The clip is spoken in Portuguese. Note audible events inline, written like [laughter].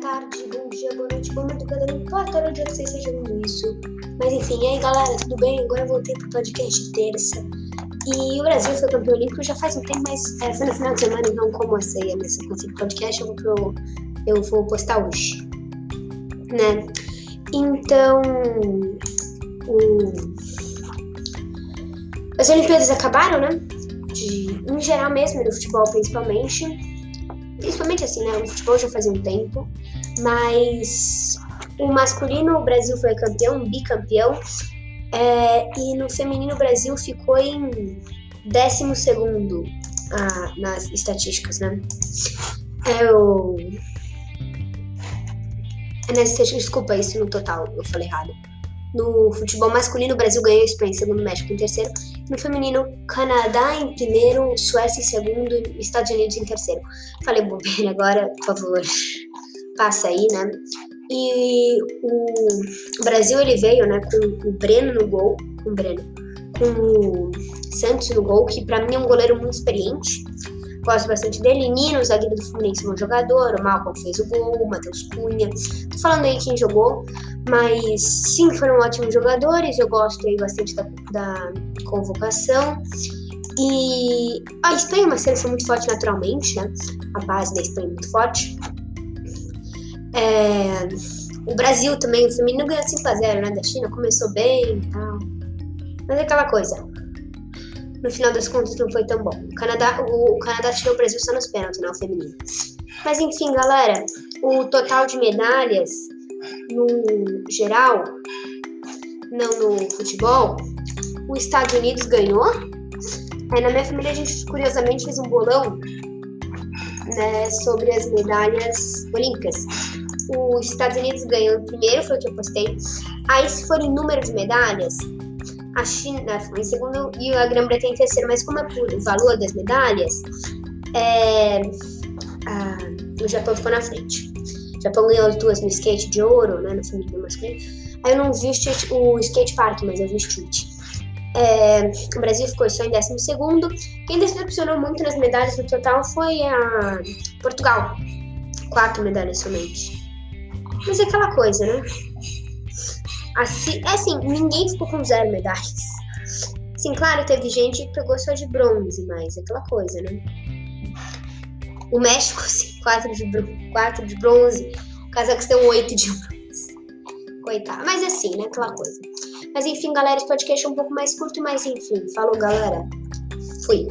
tarde, bom dia, boa noite, boa madrugada, não importa onde que vocês estejam vendo isso. Mas enfim, e aí galera, tudo bem? Agora eu voltei pro podcast de terça. E o Brasil foi campeão olímpico já faz um tempo, mas é, foi no final de semana, então como eu sei minha sequência de podcast, eu vou, pro, eu vou postar hoje. Né? Então, o... as Olimpíadas acabaram, né? De, em geral mesmo, no futebol principalmente principalmente assim, né? O futebol já fazia um tempo, mas o masculino o Brasil foi campeão, bicampeão, é, e no feminino o Brasil ficou em décimo segundo ah, nas estatísticas, né? É o... É nas estatísticas, desculpa, isso no total, eu falei errado. No futebol masculino, o Brasil ganhou Espanha em segundo, México em terceiro. No feminino, Canadá em primeiro, Suécia em segundo e Estados Unidos em terceiro. Falei bobeira agora, por favor, passa aí, né? E o Brasil, ele veio, né, com o Breno no gol, com o Breno, com o Santos no gol, que para mim é um goleiro muito experiente. Gosto bastante dele. Nino, zagueiro do Fluminense, bom jogador. O Malcolm fez o gol, o Matheus Cunha. Tô falando aí quem jogou, mas sim, foram ótimos jogadores. Eu gosto aí bastante da, da convocação. E a Espanha é uma seleção muito forte naturalmente, né? A base da Espanha é muito forte. É... O Brasil também, o feminino ganhou 5x0, né? Da China, começou bem e tal. Mas é aquela coisa, no final das contas não foi tão bom. O Canadá, o, o Canadá tirou o Brasil só nos pênaltis, não, feminino. Mas enfim, galera, o total de medalhas no geral, não no futebol, os Estados Unidos ganhou. Aí na minha família a gente curiosamente fez um bolão né, sobre as medalhas olímpicas. Os Estados Unidos ganhou primeiro, foi o que eu postei. Aí se for em número de medalhas, a China foi em segundo e a Grã-Bretanha em terceiro, mas como é por valor das medalhas, é, a, o Japão ficou na frente. O Japão ganhou as duas no skate de ouro, né, no feminino masculino. Aí eu não vi o, o skate park, mas eu vi street. É, o Brasil ficou só em décimo segundo. Quem decepcionou muito nas medalhas no total foi a Portugal. Quatro medalhas somente. Mas é aquela coisa, né? Assim, é assim, ninguém ficou com zero medalhas. Sim, claro, teve gente que pegou só de bronze, mas é aquela coisa, né? O México, [laughs] sim, quatro de, quatro de bronze. O Cazaquistão, oito de bronze. Coitado. Mas assim, né? Aquela coisa. Mas enfim, galera, esse podcast é um pouco mais curto, mas enfim. Falou, galera. Fui.